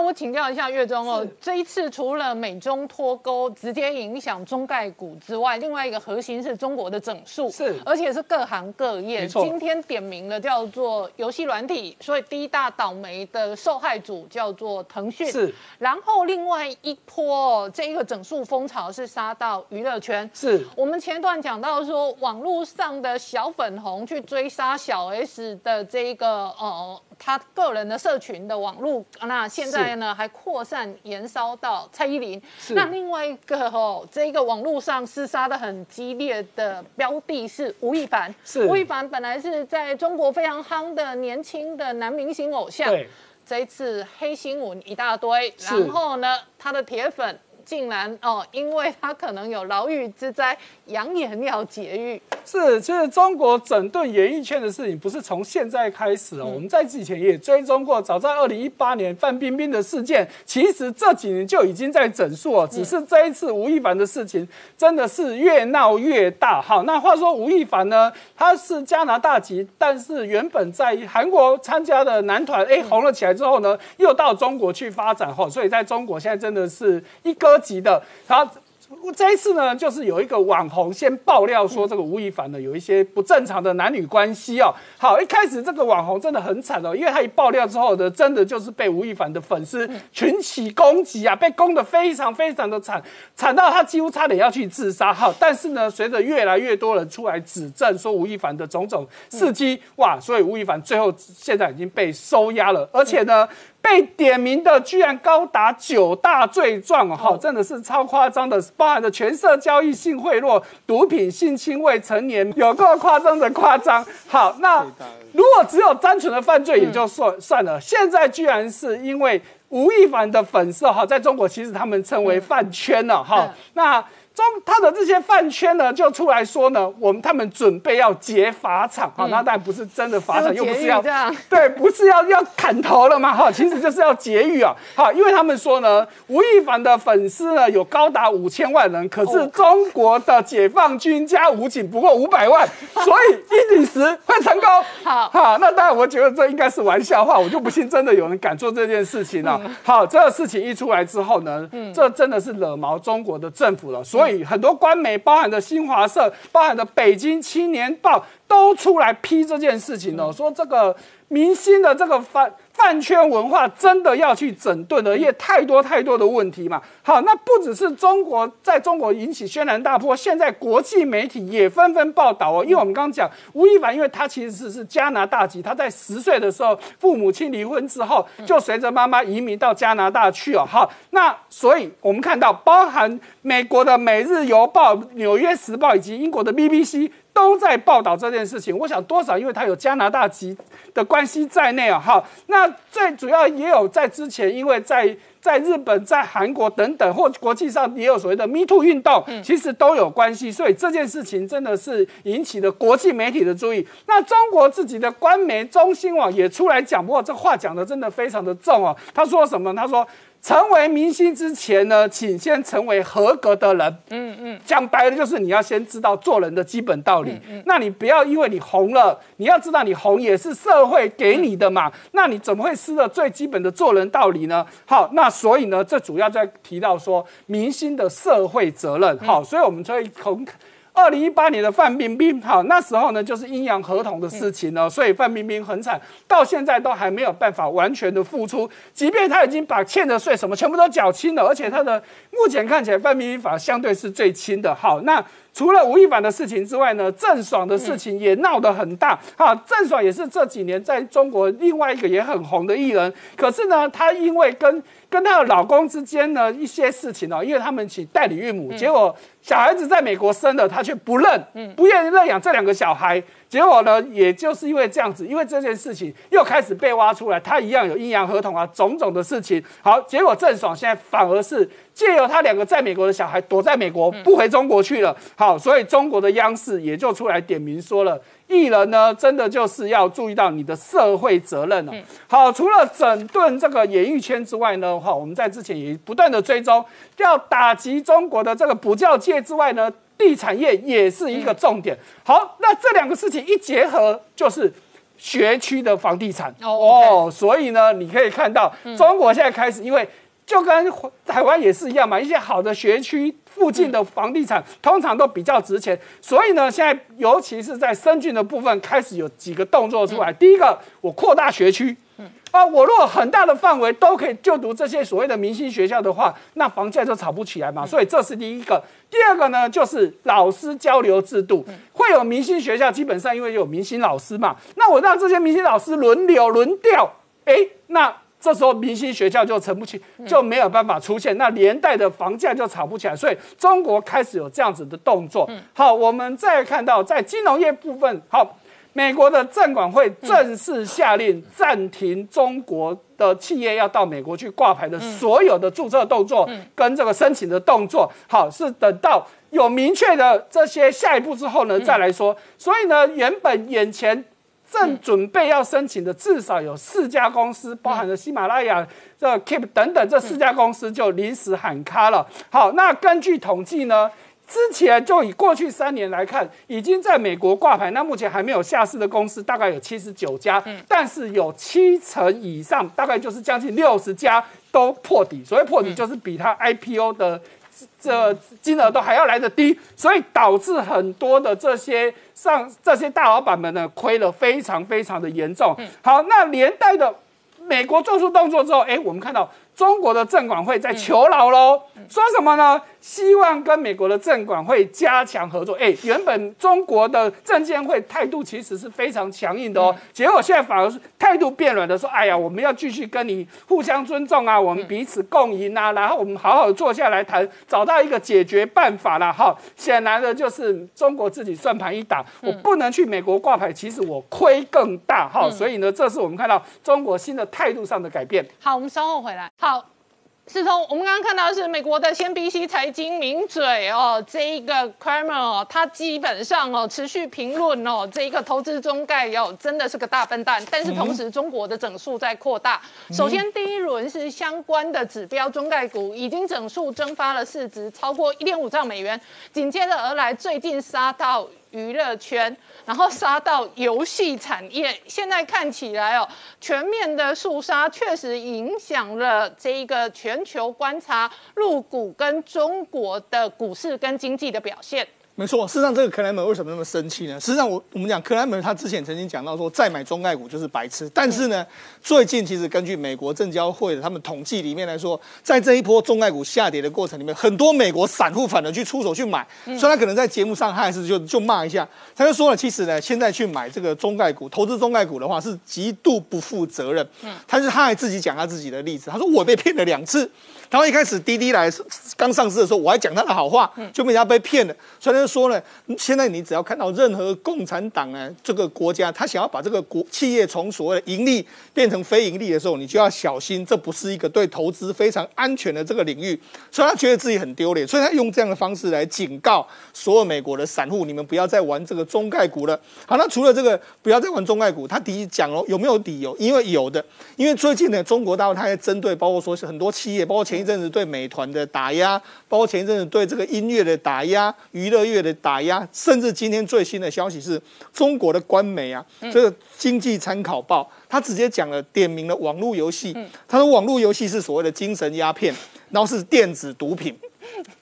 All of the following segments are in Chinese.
那我请教一下岳中哦，这一次除了美中脱钩直接影响中概股之外，另外一个核心是中国的整数，是而且是各行各业。今天点名了叫做游戏软体，所以第一大倒霉的受害组叫做腾讯。是然后另外一波哦这一个整数风潮是杀到娱乐圈。是我们前段讲到说，网络上的小粉红去追杀小 S 的这一个呃，他个人的社群的网络，那现在呢还扩散延烧到蔡依林。那另外一个哦，这一个网络上厮杀的很激烈的标的是吴亦凡。是吴亦凡本来是在中国非常夯的年轻的男明星偶像。对这一次黑新闻一大堆，然后呢，他的铁粉竟然哦，因为他可能有牢狱之灾，扬言要劫狱。是，其实中国整顿演艺圈的事情不是从现在开始哦，我们在之前也追踪过，早在二零一八年范冰冰的事件，其实这几年就已经在整肃哦，只是这一次吴亦凡的事情真的是越闹越大。好，那话说吴亦凡呢，他是加拿大籍，但是原本在韩国参加的男团，哎，红了起来之后呢，又到中国去发展哈，所以在中国现在真的是一哥级的，然后。这一次呢，就是有一个网红先爆料说，这个吴亦凡呢有一些不正常的男女关系哦。好，一开始这个网红真的很惨哦，因为他一爆料之后呢，真的就是被吴亦凡的粉丝群起攻击啊，被攻得非常非常的惨，惨到他几乎差点要去自杀。好，但是呢，随着越来越多人出来指证说吴亦凡的种种事迹，哇，所以吴亦凡最后现在已经被收押了，而且呢。被点名的居然高达九大罪状哦，哈，真的是超夸张的，包含了权色交易、性贿赂、毒品、性侵未成年，有够夸张的夸张。好，那如果只有单纯的犯罪也就算算了，现在居然是因为吴亦凡的粉丝哈，在中国其实他们称为饭圈了哈，那。中他的这些饭圈呢，就出来说呢，我们他们准备要劫法场，好，那当然不是真的法场，又不是要 对，不是要要砍头了嘛，哈，其实就是要劫狱啊，好，因为他们说呢，吴亦凡的粉丝呢有高达五千万人，可是中国的解放军加武警不过五百万，所以一比十会成功，好，好，那当然我觉得这应该是玩笑话，我就不信真的有人敢做这件事情了。好，这个事情一出来之后呢，这真的是惹毛中国的政府了，所所以。很多官媒，包含的新华社，包含的北京青年报，都出来批这件事情哦，说这个明星的这个饭饭圈文化真的要去整顿了，因为太多太多的问题嘛。好，那不只是中国在中国引起轩然大波，现在国际媒体也纷纷报道哦。因为我们刚刚讲吴亦凡，因为他其实是是加拿大籍，他在十岁的时候父母亲离婚之后，就随着妈妈移民到加拿大去哦。好，那所以我们看到，包含美国的《每日邮报》、《纽约时报》以及英国的 BBC。都在报道这件事情，我想多少，因为他有加拿大籍的关系在内啊，哈。那最主要也有在之前，因为在在日本、在韩国等等，或国际上也有所谓的 “Me Too” 运动，其实都有关系。所以这件事情真的是引起了国际媒体的注意。那中国自己的官媒中新网也出来讲，不过这话讲的真的非常的重哦。他说什么？他说。成为明星之前呢，请先成为合格的人。嗯嗯，讲白了就是你要先知道做人的基本道理。嗯嗯，那你不要因为你红了，你要知道你红也是社会给你的嘛。那你怎么会失了最基本的做人道理呢？好，那所以呢，这主要在提到说明星的社会责任。好，所以我们可以从。二零一八年的范冰冰，好，那时候呢就是阴阳合同的事情呢，所以范冰冰很惨，到现在都还没有办法完全的付出，即便他已经把欠的税什么全部都缴清了，而且他的目前看起来范冰冰法相对是最轻的。好，那除了吴亦凡的事情之外呢，郑爽的事情也闹得很大。好，郑爽也是这几年在中国另外一个也很红的艺人，可是呢，她因为跟跟她的老公之间呢一些事情哦，因为他们请代理孕母，结果。小孩子在美国生了，她却不认，不愿意认养这两个小孩。结果呢，也就是因为这样子，因为这件事情又开始被挖出来，她一样有阴阳合同啊，种种的事情。好，结果郑爽现在反而是借由她两个在美国的小孩躲在美国，不回中国去了。好，所以中国的央视也就出来点名说了，艺人呢，真的就是要注意到你的社会责任了。好，除了整顿这个演艺圈之外呢，哈，我们在之前也不断的追踪，要打击中国的这个补教界之外呢。地产业也是一个重点。好，那这两个事情一结合，就是学区的房地产哦哦，所以呢，你可以看到中国现在开始，因为就跟台湾也是一样嘛，一些好的学区附近的房地产通常都比较值钱，所以呢，现在尤其是在深圳的部分开始有几个动作出来。第一个，我扩大学区。啊，我如果很大的范围都可以就读这些所谓的明星学校的话，那房价就炒不起来嘛。所以这是第一个。第二个呢，就是老师交流制度，会有明星学校，基本上因为有明星老师嘛，那我让这些明星老师轮流轮调，哎，那这时候明星学校就成不起，就没有办法出现，那连带的房价就炒不起来。所以中国开始有这样子的动作。好，我们再看到在金融业部分，好。美国的证管会正式下令暂停中国的企业要到美国去挂牌的所有的注册动作跟这个申请的动作，好是等到有明确的这些下一步之后呢再来说。所以呢，原本眼前正准备要申请的至少有四家公司，包含了喜马拉雅、这 Keep 等等这四家公司就临时喊卡了。好，那根据统计呢？之前就以过去三年来看，已经在美国挂牌，那目前还没有下市的公司大概有七十九家，但是有七成以上，大概就是将近六十家都破底。所谓破底，就是比它 IPO 的这金额都还要来得低，所以导致很多的这些上这些大老板们呢，亏了非常非常的严重。好，那连带的美国做出动作之后，哎，我们看到中国的证管会在求饶喽，说什么呢？希望跟美国的证管会加强合作。哎，原本中国的证监会态度其实是非常强硬的哦，结果现在反而是态度变软的，说：“哎呀，我们要继续跟你互相尊重啊，我们彼此共赢啊，然后我们好好坐下来谈，找到一个解决办法了。”哈，显然的就是中国自己算盘一打，我不能去美国挂牌，其实我亏更大。哈，所以呢，这是我们看到中国新的态度上的改变。好，我们稍后回来。好。是从我们刚刚看到的是美国的 CNBC 财经名嘴哦，这一个 Kramer 哦，他基本上哦持续评论哦，这一个投资中概哦真的是个大笨蛋。但是同时中国的整数在扩大。首先第一轮是相关的指标中概股已经整数蒸发了市值超过一点五兆美元，紧接着而来最近杀到。娱乐圈，然后杀到游戏产业，现在看起来哦，全面的肃杀确实影响了这一个全球观察入股跟中国的股市跟经济的表现。没错，事实上这个克莱门为什么那么生气呢？实际上我我们讲克莱门他之前曾经讲到说再买中概股就是白痴，但是呢，最近其实根据美国证交会的他们统计里面来说，在这一波中概股下跌的过程里面，很多美国散户反而去出手去买，所以他可能在节目上他还是就就骂一下，他就说了，其实呢，现在去买这个中概股，投资中概股的话是极度不负责任。嗯，他是他还自己讲他自己的例子，他说我被骗了两次。然后一开始滴滴来刚上市的时候，我还讲他的好话，就被人家被骗了。所以他就说呢，现在你只要看到任何共产党呢这个国家，他想要把这个国企业从所谓的盈利变成非盈利的时候，你就要小心，这不是一个对投资非常安全的这个领域。所以他觉得自己很丢脸，所以他用这样的方式来警告所有美国的散户，你们不要再玩这个中概股了。好，那除了这个不要再玩中概股，他第一讲哦有没有理由？因为有的，因为最近呢中国大陆他在针对，包括说是很多企业，包括前。一阵子对美团的打压，包括前一阵子对这个音乐的打压、娱乐业的打压，甚至今天最新的消息是，中国的官媒啊，这个经济参考报，他直接讲了，点名了网络游戏，他说网络游戏是所谓的精神鸦片，然后是电子毒品，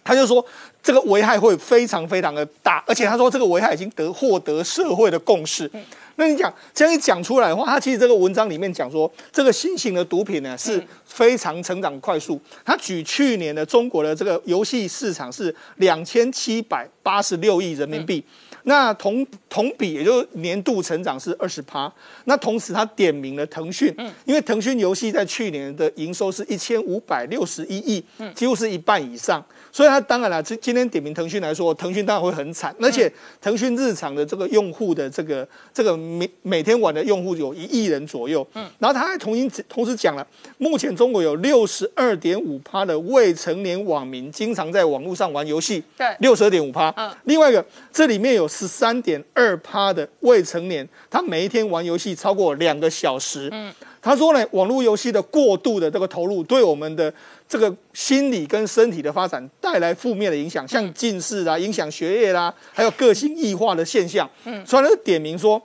他就说这个危害会非常非常的大，而且他说这个危害已经得获得社会的共识。那你讲这样一讲出来的话，他其实这个文章里面讲说，这个新型的毒品呢是非常成长快速。他举去年的中国的这个游戏市场是两千七百八十六亿人民币。那同同比，也就年度成长是二十趴。那同时，他点名了腾讯，因为腾讯游戏在去年的营收是一千五百六十一亿，几乎是一半以上。所以，他当然了，今今天点名腾讯来说，腾讯当然会很惨。而且，腾讯日常的这个用户的这个这个每每天玩的用户有一亿人左右。嗯，然后他还同时同时讲了，目前中国有六十二点五趴的未成年网民经常在网络上玩游戏。对，六十二点五趴。嗯，另外一个，这里面有。十三点二趴的未成年，他每一天玩游戏超过两个小时。嗯，他说呢，网络游戏的过度的这个投入，对我们的这个心理跟身体的发展带来负面的影响，像近视啊，影响学业啦，还有个性异化的现象。嗯，所以他就点名说。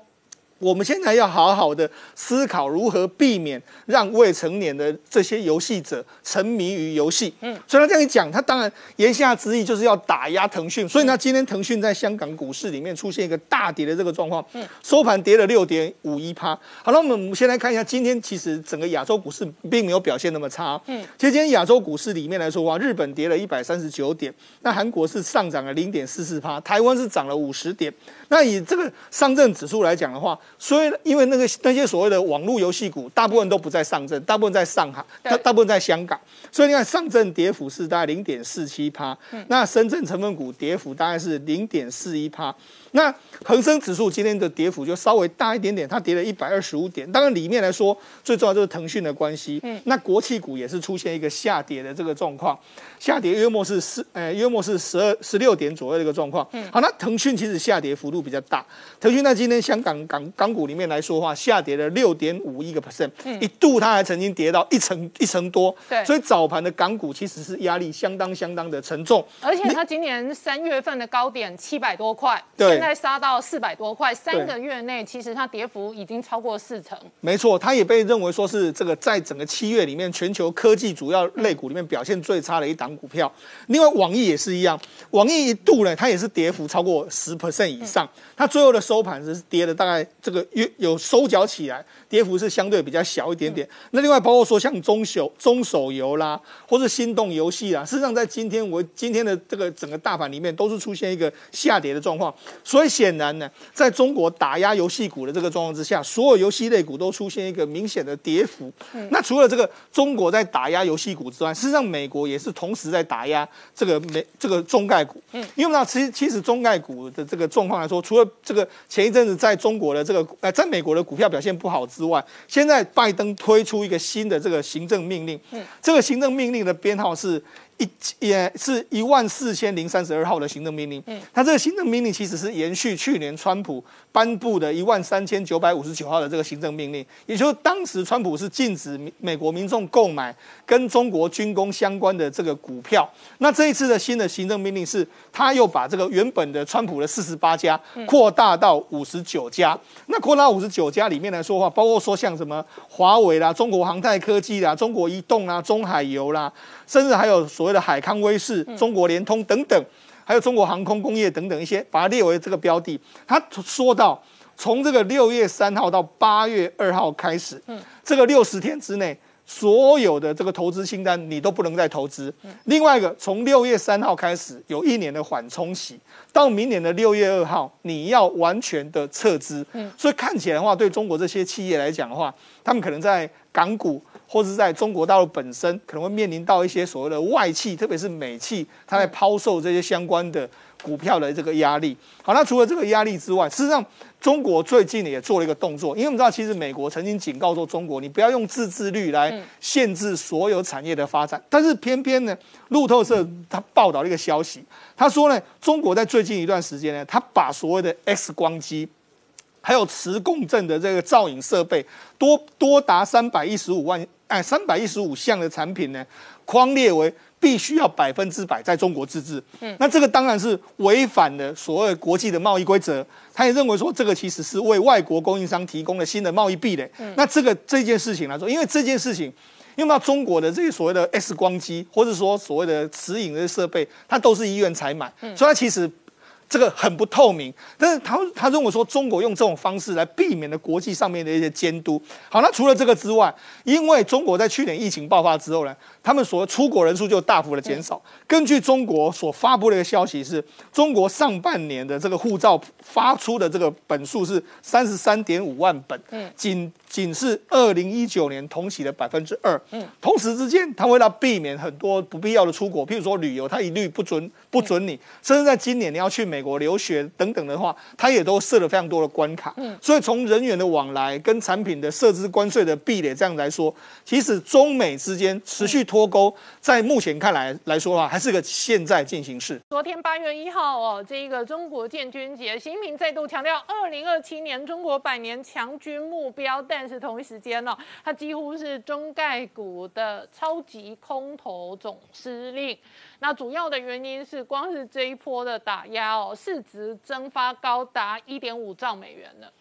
我们现在要好好的思考如何避免让未成年的这些游戏者沉迷于游戏。嗯，所以他这样一讲，他当然言下之意就是要打压腾讯。所以呢，今天腾讯在香港股市里面出现一个大跌的这个状况，收盘跌了六点五一趴。好了，我们先来看一下，今天其实整个亚洲股市并没有表现那么差。嗯，其实今天亚洲股市里面来说的话，日本跌了一百三十九点，那韩国是上涨了零点四四趴，台湾是涨了五十点。那以这个上证指数来讲的话，所以因为那个那些所谓的网络游戏股，大部分都不在上证，大部分在上海，大大部分在香港，所以你看上证跌幅是大概零点四七趴，那深圳成分股跌幅大概是零点四一趴。那恒生指数今天的跌幅就稍微大一点点，它跌了一百二十五点。当然里面来说，最重要就是腾讯的关系。嗯，那国企股也是出现一个下跌的这个状况，下跌约莫是四，呃，约莫是十二十六点左右的一个状况。嗯，好，那腾讯其实下跌幅度比较大。腾讯在今天香港港港股里面来说话，下跌了六点五一个 percent，一度它还曾经跌到一成一成多。对，所以早盘的港股其实是压力相当相当的沉重。而且它今年三月份的高点七百多块，对。在杀到四百多块，三个月内其实它跌幅已经超过四成。没错，它也被认为说是这个在整个七月里面全球科技主要类股里面表现最差的一档股票。另外，网易也是一样，网易一度呢，它也是跌幅超过十 percent 以上，它最后的收盘是跌了大概这个有有收脚起来，跌幅是相对比较小一点点。那另外包括说像中手中手游啦，或是心动游戏啦，事实上在今天我今天的这个整个大盘里面都是出现一个下跌的状况。所以显然呢，在中国打压游戏股的这个状况之下，所有游戏类股都出现一个明显的跌幅。那除了这个中国在打压游戏股之外，事实上美国也是同时在打压这个美这个中概股。嗯，因为呢，其实其实中概股的这个状况来说，除了这个前一阵子在中国的这个呃，在美国的股票表现不好之外，现在拜登推出一个新的这个行政命令。嗯，这个行政命令的编号是。一也是一万四千零三十二号的行政命令，嗯，它这个行政命令其实是延续去年川普颁布的一万三千九百五十九号的这个行政命令，也就是当时川普是禁止美国民众购买跟中国军工相关的这个股票。那这一次的新的行政命令是，他又把这个原本的川普的四十八家扩大到五十九家。那扩大五十九家里面来说话，包括说像什么华为啦、中国航太科技啦、中国移动啦、中海油啦。甚至还有所谓的海康威视、中国联通等等，还有中国航空工业等等一些，把它列为这个标的。他说到，从这个六月三号到八月二号开始，嗯，这个六十天之内，所有的这个投资清单你都不能再投资。另外一个，从六月三号开始有一年的缓冲期，到明年的六月二号，你要完全的撤资。嗯，所以看起来的话，对中国这些企业来讲的话，他们可能在港股。或是在中国大陆本身可能会面临到一些所谓的外企，特别是美企，它在抛售这些相关的股票的这个压力。好，那除了这个压力之外，事实上中国最近也做了一个动作，因为我们知道，其实美国曾经警告说，中国你不要用自制率来限制所有产业的发展。但是偏偏呢，路透社他报道了一个消息，他说呢，中国在最近一段时间呢，他把所谓的 X 光机。还有磁共振的这个造影设备，多多达三百一十五万哎，三百一十五项的产品呢，框列为必须要百分之百在中国自制。嗯，那这个当然是违反了所谓国际的贸易规则。他也认为说，这个其实是为外国供应商提供了新的贸易壁垒。嗯，那这个这件事情来说，因为这件事情，用到中国的这些所谓的 X 光机，或者说所谓的磁影的设备，它都是医院采买，所以它其实。这个很不透明，但是他他认为说中国用这种方式来避免了国际上面的一些监督。好，那除了这个之外，因为中国在去年疫情爆发之后呢，他们所出国人数就大幅的减少。根据中国所发布的一个消息是，中国上半年的这个护照发出的这个本数是三十三点五万本，嗯，仅仅是二零一九年同期的百分之二。嗯，同时之间，他为了避免很多不必要的出国，譬如说旅游，他一律不准不准你，甚至在今年你要去美。国留学等等的话，他也都设了非常多的关卡。嗯，所以从人员的往来跟产品的设置关税的壁垒这样来说，其实中美之间持续脱钩，在目前看来来说的话，还是个现在进行式。昨天八月一号哦，这个中国建军节，习近平再度强调二零二七年中国百年强军目标，但是同一时间呢，他几乎是中概股的超级空头总司令。那主要的原因是，光是这一波的打压哦，市值蒸发高达一点五兆美元了。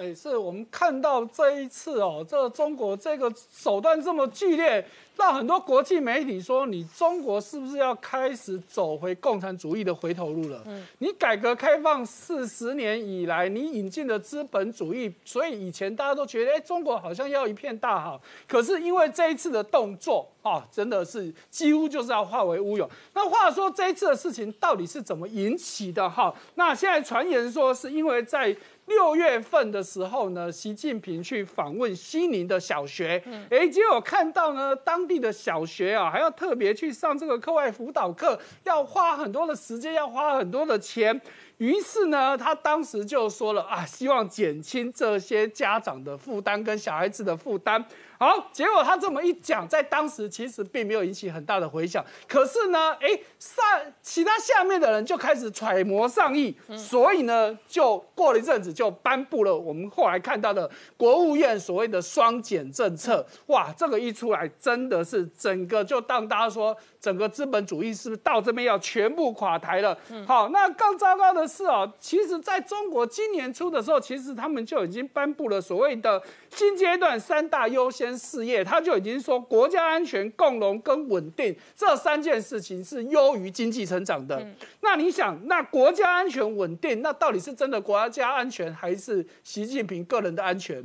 哎，是我们看到这一次哦，这个中国这个手段这么剧烈。让很多国际媒体说，你中国是不是要开始走回共产主义的回头路了？嗯，你改革开放四十年以来，你引进的资本主义，所以以前大家都觉得，哎，中国好像要一片大好。可是因为这一次的动作啊，真的是几乎就是要化为乌有。那话说这一次的事情到底是怎么引起的？哈，那现在传言说是因为在。六月份的时候呢，习近平去访问西宁的小学，哎，结果看到呢，当地的小学啊，还要特别去上这个课外辅导课，要花很多的时间，要花很多的钱。于是呢，他当时就说了啊，希望减轻这些家长的负担跟小孩子的负担。好，结果他这么一讲，在当时其实并没有引起很大的回响。可是呢，哎，上其他下面的人就开始揣摩上意，所以呢，就过了一阵子，就颁布了我们后来看到的国务院所谓的双减政策。哇，这个一出来，真的是整个就当大家说，整个资本主义是不是到这边要全部垮台了？好，那更糟糕的是哦，其实在中国今年初的时候，其实他们就已经颁布了所谓的新阶段三大优先。事业，他就已经说国家安全、共荣跟稳定这三件事情是优于经济成长的。那你想，那国家安全稳定，那到底是真的国家安全，还是习近平个人的安全？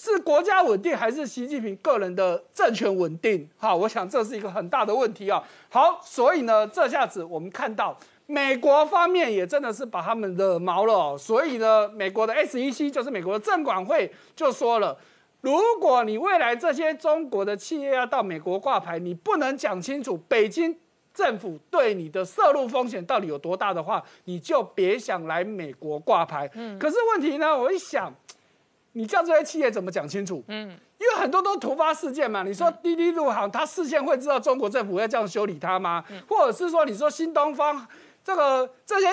是国家稳定，还是习近平个人的政权稳定？哈，我想这是一个很大的问题啊。好，所以呢，这下子我们看到美国方面也真的是把他们惹毛了。所以呢，美国的 SEC 就是美国的证管会就说了。如果你未来这些中国的企业要到美国挂牌，你不能讲清楚北京政府对你的涉入风险到底有多大的话，你就别想来美国挂牌。嗯，可是问题呢，我一想，你叫这些企业怎么讲清楚？嗯，因为很多都突发事件嘛。你说滴滴入行，他事先会知道中国政府要这样修理他吗？或者是说，你说新东方这个这些？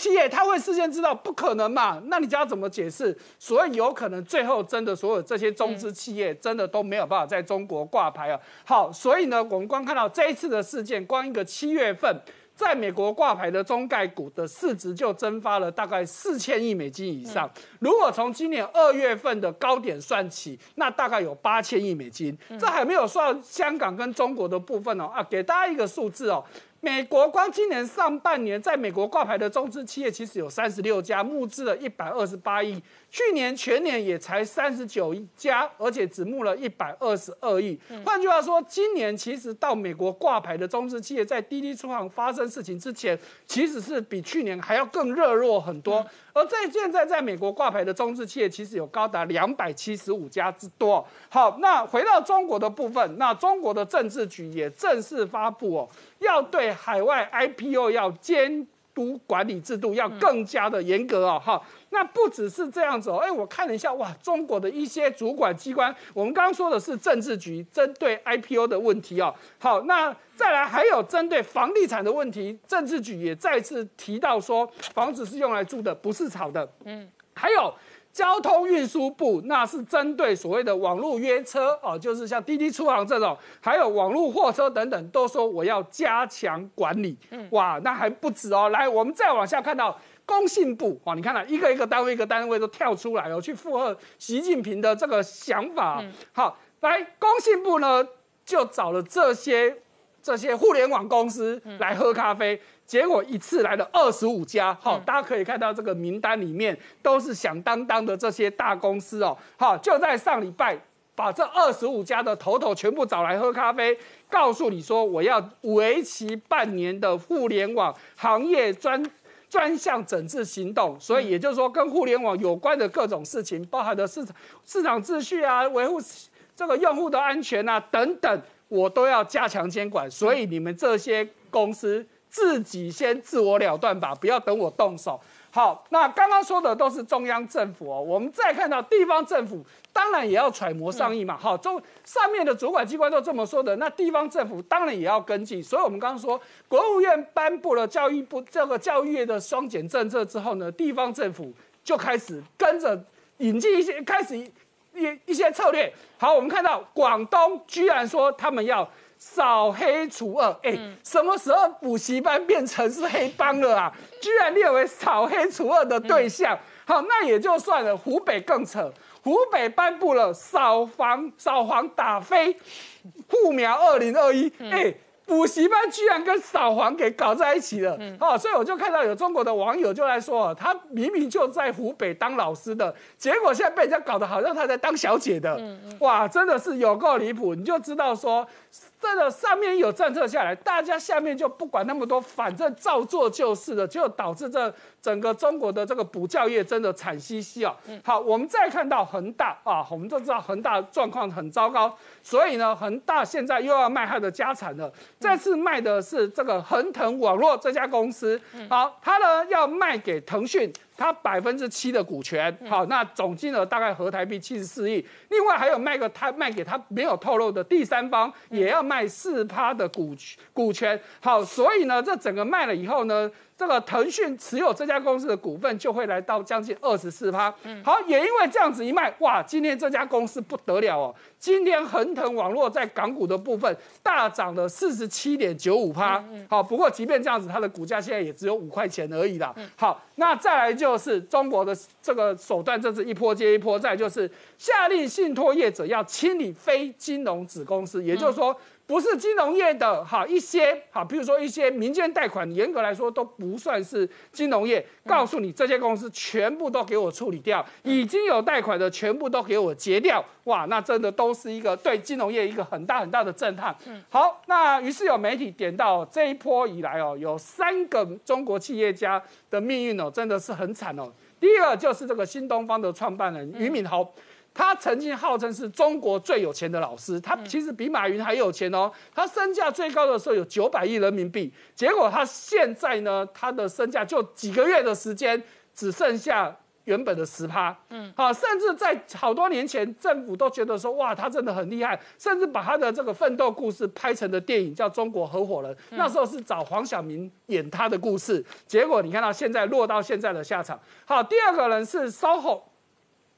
企业他会事先知道不可能嘛？那你要怎么解释？所以有可能最后真的所有这些中资企业真的都没有办法在中国挂牌啊。好，所以呢，我们光看到这一次的事件，光一个七月份在美国挂牌的中概股的市值就蒸发了大概四千亿美金以上。如果从今年二月份的高点算起，那大概有八千亿美金。这还没有算香港跟中国的部分哦。啊，给大家一个数字哦。美国光今年上半年在美国挂牌的中资企业其实有三十六家，募资了一百二十八亿。去年全年也才三十九家，而且只募了一百二十二亿。换句话说，今年其实到美国挂牌的中资企业在滴滴出行发生事情之前，其实是比去年还要更热络很多。而在现在在美国挂牌的中资企业，其实有高达两百七十五家之多。好，那回到中国的部分，那中国的政治局也正式发布哦，要对海外 IPO 要监。督管理制度要更加的严格哦，哈，那不只是这样子哦，哎，我看了一下，哇，中国的一些主管机关，我们刚刚说的是政治局针对 IPO 的问题哦，好，那再来还有针对房地产的问题，政治局也再次提到说，房子是用来住的，不是炒的，嗯，还有。交通运输部那是针对所谓的网络约车哦，就是像滴滴出行这种，还有网络货车等等，都说我要加强管理。嗯，哇，那还不止哦。来，我们再往下看到工信部哦，你看了一个一个单位一个单位都跳出来哦，去附和习近平的这个想法。好，来工信部呢就找了这些这些互联网公司来喝咖啡。结果一次来了二十五家，好，大家可以看到这个名单里面都是响当当的这些大公司哦，好，就在上礼拜把这二十五家的头头全部找来喝咖啡，告诉你说我要为期半年的互联网行业专专项整治行动，所以也就是说跟互联网有关的各种事情，包含的市场市场秩序啊，维护这个用户的安全啊等等，我都要加强监管，所以你们这些公司。自己先自我了断吧，不要等我动手。好，那刚刚说的都是中央政府哦，我们再看到地方政府，当然也要揣摩上意嘛。好，中上面的主管机关都这么说的，那地方政府当然也要跟进。所以，我们刚刚说，国务院颁布了教育部这个教育业的双减政策之后呢，地方政府就开始跟着引进一些，开始一一些策略。好，我们看到广东居然说他们要。扫黑除恶，哎，什么时候补习班变成是黑帮了啊？居然列为扫黑除恶的对象。好，那也就算了。湖北更扯，湖北颁布了扫黄扫黄打非护苗二零二一，哎。补习班居然跟扫黄给搞在一起了，哦，所以我就看到有中国的网友就来说，他明明就在湖北当老师的，结果现在被人家搞得好像他在当小姐的，哇，真的是有够离谱，你就知道说。这个上面有政策下来，大家下面就不管那么多，反正照做就是了，就导致这整个中国的这个补教业真的惨兮兮啊。好，我们再看到恒大啊，我们都知道恒大状况很糟糕，所以呢，恒大现在又要卖他的家产了。这次卖的是这个恒腾网络这家公司，好，他呢要卖给腾讯。他百分之七的股权，好，那总金额大概合台币七十四亿。另外还有卖个他卖给他没有透露的第三方，也要卖四趴的股股权。好，所以呢，这整个卖了以后呢。这个腾讯持有这家公司的股份就会来到将近二十四趴。好，也因为这样子一卖，哇，今天这家公司不得了哦！今天恒腾网络在港股的部分大涨了四十七点九五趴。好，不过即便这样子，它的股价现在也只有五块钱而已啦。好，那再来就是中国的这个手段，这是一波接一波。再就是下令信托业者要清理非金融子公司，也就是说。不是金融业的哈一些哈，比如说一些民间贷款，严格来说都不算是金融业。告诉你，这些公司全部都给我处理掉，已经有贷款的全部都给我结掉。哇，那真的都是一个对金融业一个很大很大的震撼。好，那于是有媒体点到这一波以来哦，有三个中国企业家的命运哦，真的是很惨哦。第一个就是这个新东方的创办人俞敏洪。他曾经号称是中国最有钱的老师，他其实比马云还有钱哦。他身价最高的时候有九百亿人民币，结果他现在呢，他的身价就几个月的时间只剩下原本的十趴。嗯，好，甚至在好多年前，政府都觉得说，哇，他真的很厉害，甚至把他的这个奋斗故事拍成的电影叫《中国合伙人》，那时候是找黄晓明演他的故事，结果你看到现在落到现在的下场。好，第二个人是 SOHO。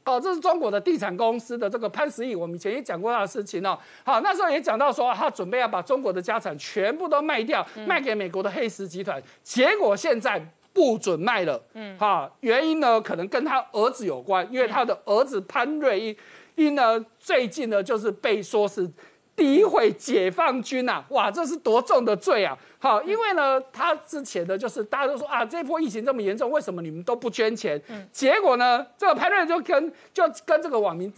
哦，这是中国的地产公司的这个潘石屹，我们以前也讲过他的事情哦。好，那时候也讲到说，他准备要把中国的家产全部都卖掉，卖给美国的黑石集团。结果现在不准卖了。嗯，哈，原因呢，可能跟他儿子有关，因为他的儿子潘瑞英因呢，最近呢，就是被说是。诋毁解放军呐，哇，这是多重的罪啊！好，因为呢，他之前的就是大家都说啊，这波疫情这么严重，为什么你们都不捐钱？嗯，结果呢，这个潘瑞就跟就跟这个网民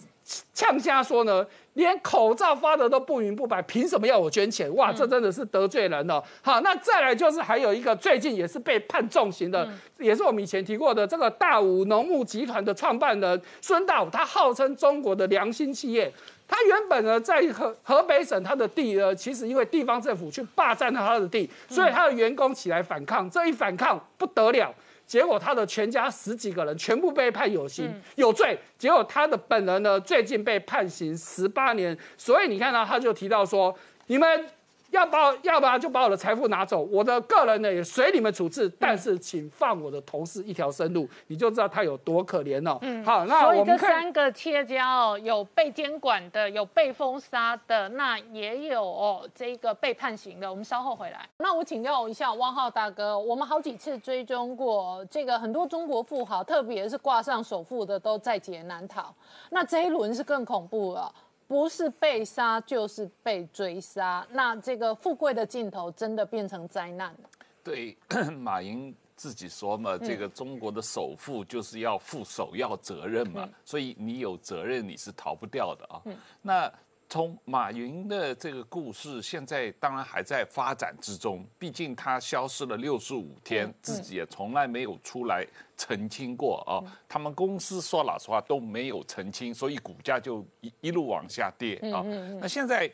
呛瞎说呢，连口罩发的都不明不白，凭什么要我捐钱？哇，这真的是得罪人了。好，那再来就是还有一个最近也是被判重刑的，也是我们以前提过的这个大武农牧集团的创办人孙大武，他号称中国的良心企业。他原本呢，在河河北省，他的地呢，其实因为地方政府去霸占了他的地，所以他的员工起来反抗。这一反抗不得了，结果他的全家十几个人全部被判有刑有罪。结果他的本人呢，最近被判刑十八年。所以你看到他就提到说，你们。要把，要不然就把我的财富拿走，我的个人呢也随你们处置，但是请放我的同事一条生路，你就知道他有多可怜了。嗯，好，那所以这三个企业家哦，有被监管的，有被封杀的，那也有哦这个被判刑的。我们稍后回来。那我请教一下汪浩大哥，我们好几次追踪过这个很多中国富豪，特别是挂上首富的都在劫难逃，那这一轮是更恐怖了。不是被杀就是被追杀，那这个富贵的尽头真的变成灾难了。对，马云自己说嘛，这个中国的首富就是要负首要责任嘛，所以你有责任你是逃不掉的啊。那。从马云的这个故事，现在当然还在发展之中。毕竟他消失了六十五天，自己也从来没有出来澄清过啊。他们公司说老实话都没有澄清，所以股价就一一路往下跌啊。那现在。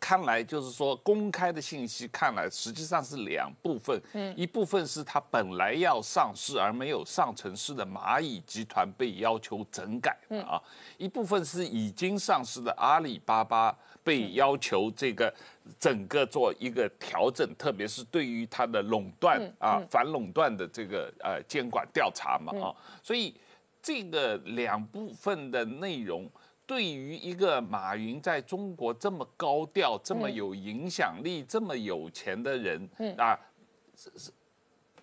看来就是说，公开的信息看来实际上是两部分，嗯，一部分是它本来要上市而没有上成市的蚂蚁集团被要求整改啊，一部分是已经上市的阿里巴巴被要求这个整个做一个调整，特别是对于它的垄断啊反垄断的这个呃监管调查嘛啊，所以这个两部分的内容。对于一个马云在中国这么高调、这么有影响力、这么有钱的人啊，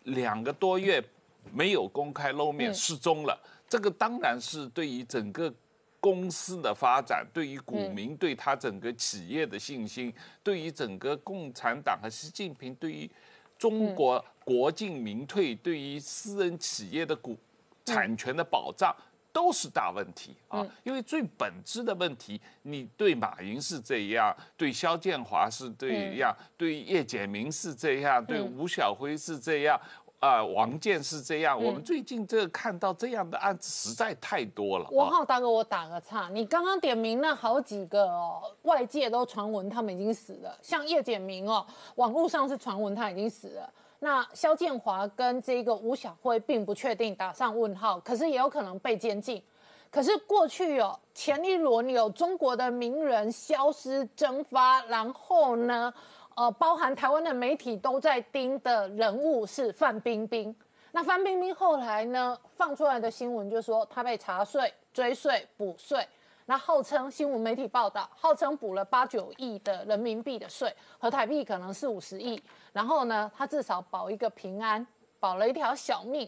两个多月没有公开露面，失踪了。这个当然是对于整个公司的发展，对于股民对他整个企业的信心，对于整个共产党和习近平对于中国国进民退，对于私人企业的股产权的保障。都是大问题啊！因为最本质的问题，你对马云是这样，对肖建华是这样，对叶简明是这样，对吴晓辉是这样，啊，王健是这样。我们最近这看到这样的案子实在太多了。王浩大哥，我打个岔，你刚刚点名那好几个哦，外界都传闻他们已经死了，像叶简明哦，网络上是传闻他已经死了。那肖建华跟这个吴小辉并不确定，打上问号，可是也有可能被监禁。可是过去哦，前一轮有中国的名人消失蒸发，然后呢，呃，包含台湾的媒体都在盯的人物是范冰冰。那范冰冰后来呢，放出来的新闻就说她被查税、追税、补税。那号称新闻媒体报道，号称补了八九亿的人民币的税，和台币可能是五十亿。然后呢，他至少保一个平安，保了一条小命。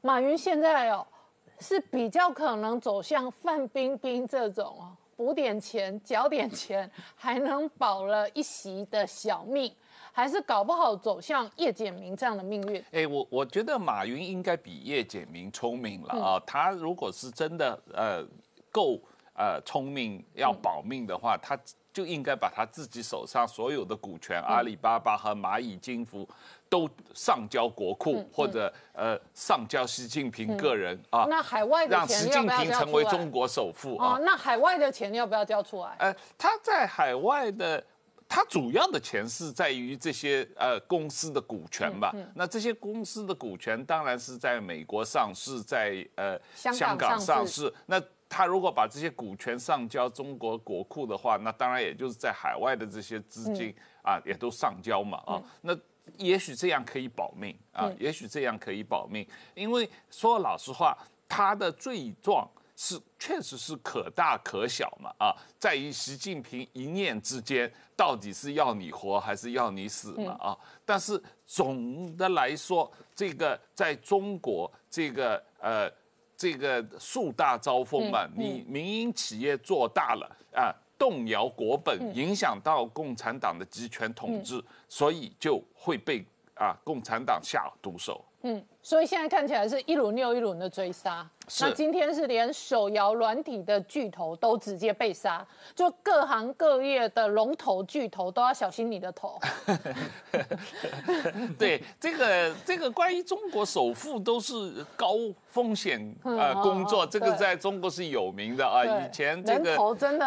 马云现在哦，是比较可能走向范冰冰这种哦，补点钱、缴点钱，还能保了一席的小命，还是搞不好走向叶简明这样的命运？哎，我我觉得马云应该比叶简明聪明了啊。他如果是真的呃够。呃，聪明要保命的话，他就应该把他自己手上所有的股权，阿里巴巴和蚂蚁金服，都上交国库，或者呃上交习近平个人啊。那海外的让习近平成为中国首富啊。那海外的钱要不要交出来？呃，他在海外的，他主要的钱是在于这些呃公司的股权吧。那这些公司的股权当然是在美国上市，在呃香港上市。那他如果把这些股权上交中国国库的话，那当然也就是在海外的这些资金啊，也都上交嘛啊。那也许这样可以保命啊，也许这样可以保命。因为说老实话，他的罪状是确实是可大可小嘛啊，在于习近平一念之间，到底是要你活还是要你死嘛啊。但是总的来说，这个在中国这个呃。这个树大招风嘛，你民营企业做大了啊，动摇国本，影响到共产党的集权统治，所以就会被啊共产党下毒手。嗯，所以现在看起来是一轮又一轮的追杀。那今天是连手摇软体的巨头都直接被杀，就各行各业的龙头巨头都要小心你的头。对，这个这个关于中国首富都是高风险呃工作，这个在中国是有名的啊。以前这个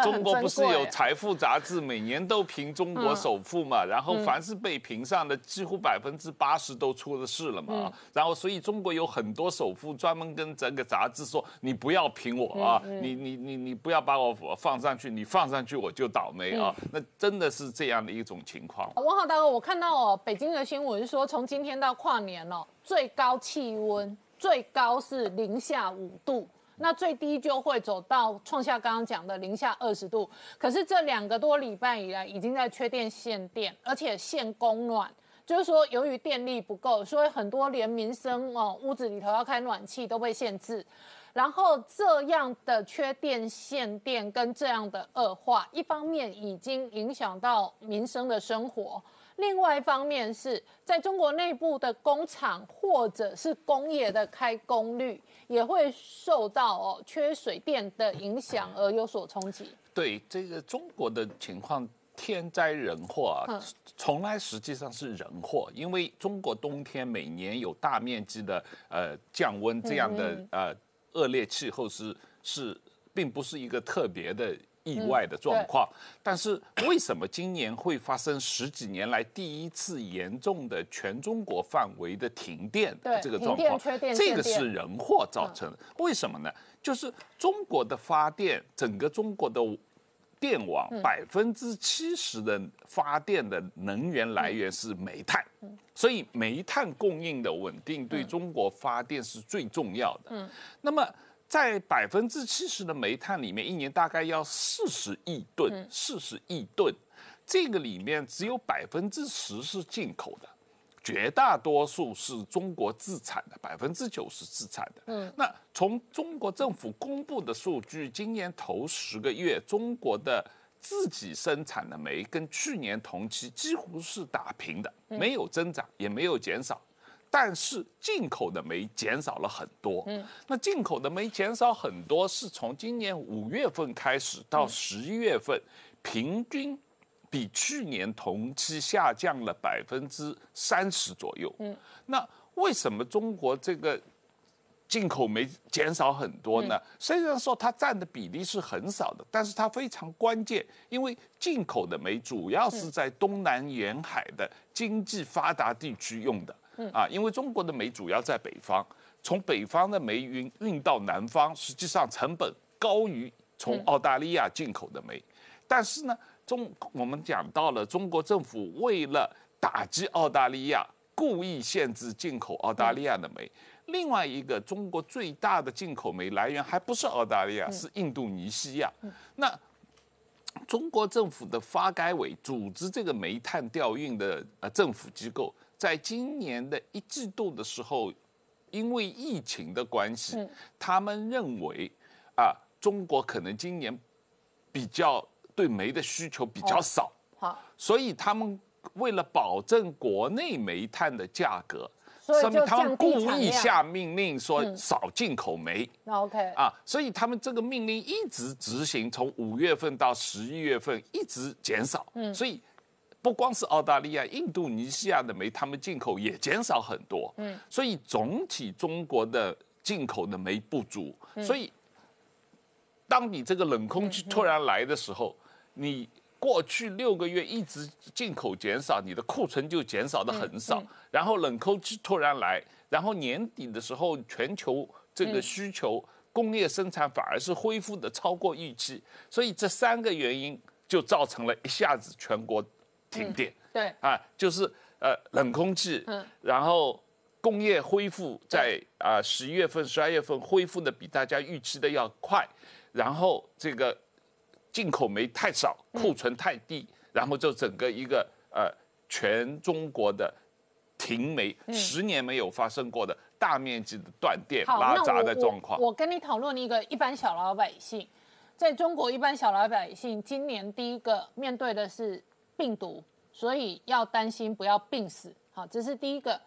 中国不是有财富杂志每年都评中国首富嘛？然后凡是被评上的，几乎百分之八十都出了事了嘛。然后所以中国有很多首富专门跟这个杂志说：“你不要评我啊，你你你你不要把我放上去，你放上去我就倒霉啊。”那真的是这样的一种情况。王浩大哥，我看到哦，北京的新闻说，从今天到跨年哦，最高气温最高是零下五度，那最低就会走到创下刚刚讲的零下二十度。可是这两个多礼拜以来，已经在缺电限电，而且限供暖。就是说，由于电力不够，所以很多连民生哦，屋子里头要开暖气都被限制。然后这样的缺电、限电跟这样的恶化，一方面已经影响到民生的生活，另外一方面是在中国内部的工厂或者是工业的开工率也会受到哦缺水电的影响而有所冲击。对这个中国的情况。天灾人祸啊，从来实际上是人祸，因为中国冬天每年有大面积的呃降温，这样的呃恶劣气候是是并不是一个特别的意外的状况。但是为什么今年会发生十几年来第一次严重的全中国范围的停电这个状况？这个是人祸造成的。为什么呢？就是中国的发电，整个中国的。电网百分之七十的发电的能源来源是煤炭，所以煤炭供应的稳定对中国发电是最重要的。嗯，那么在百分之七十的煤炭里面，一年大概要四十亿吨，四十亿吨，这个里面只有百分之十是进口的，绝大多数是中国自产的，百分之九十自产的。嗯，那从中国政府公布的数据，今年头十个月，中国的自己生产的煤跟去年同期几乎是打平的，没有增长，也没有减少。但是进口的煤减少了很多。嗯，那进口的煤减少很多，是从今年五月份开始到十一月份，平均。比去年同期下降了百分之三十左右。嗯，那为什么中国这个进口煤减少很多呢？虽然说它占的比例是很少的，但是它非常关键，因为进口的煤主要是在东南沿海的经济发达地区用的。嗯啊，因为中国的煤主要在北方，从北方的煤运运到南方，实际上成本高于从澳大利亚进口的煤，但是呢。中我们讲到了，中国政府为了打击澳大利亚，故意限制进口澳大利亚的煤。另外一个，中国最大的进口煤来源还不是澳大利亚，是印度尼西亚。那中国政府的发改委组织这个煤炭调运的呃政府机构，在今年的一季度的时候，因为疫情的关系，他们认为啊，中国可能今年比较。对煤的需求比较少，好，所以他们为了保证国内煤炭的价格，所以他们故意下命令说少进口煤。那 OK 啊，所以他们这个命令一直执行，从五月份到十一月份一直减少。嗯，所以不光是澳大利亚、印度尼西亚的煤，他们进口也减少很多。嗯，所以总体中国的进口的煤不足。所以，当你这个冷空气突然来的时候，你过去六个月一直进口减少，你的库存就减少的很少。然后冷空气突然来，然后年底的时候全球这个需求工业生产反而是恢复的超过预期，所以这三个原因就造成了一下子全国停电。对啊，就是呃冷空气，嗯，然后工业恢复在啊十一月份、十二月份恢复的比大家预期的要快，然后这个。进口煤太少，库存太低，然后就整个一个呃全中国的停煤，十年没有发生过的大面积的断电拉闸的状况。我跟你讨论一个一般小老百姓，在中国一般小老百姓今年第一个面对的是病毒，所以要担心不要病死。好，这是第一个。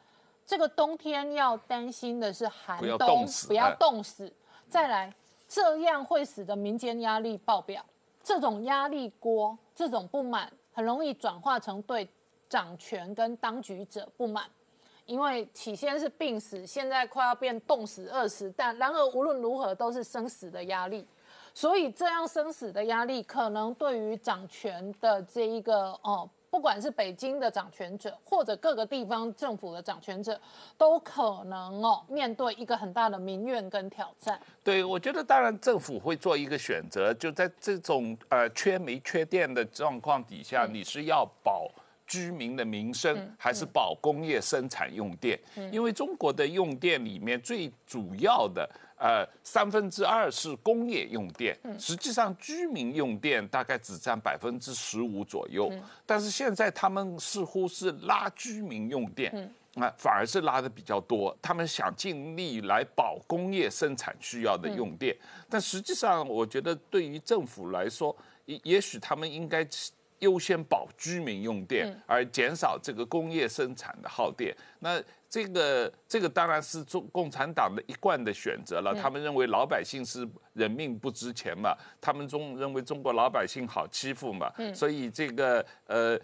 这个冬天要担心的是寒冬，不要冻死。再来，这样会使得民间压力爆表。这种压力锅，这种不满，很容易转化成对掌权跟当局者不满，因为起先是病死，现在快要变冻死、饿死，但然而无论如何都是生死的压力，所以这样生死的压力，可能对于掌权的这一个哦。不管是北京的掌权者，或者各个地方政府的掌权者，都可能哦面对一个很大的民怨跟挑战。对，我觉得当然政府会做一个选择，就在这种呃缺煤缺电的状况底下，你是要保居民的民生，还是保工业生产用电？因为中国的用电里面最主要的。呃，三分之二是工业用电，实际上居民用电大概只占百分之十五左右。但是现在他们似乎是拉居民用电，啊，反而是拉的比较多。他们想尽力来保工业生产需要的用电，但实际上我觉得对于政府来说，也也许他们应该。优先保居民用电，而减少这个工业生产的耗电。那这个这个当然是中共产党的一贯的选择了。他们认为老百姓是人命不值钱嘛，他们中认为中国老百姓好欺负嘛，所以这个呃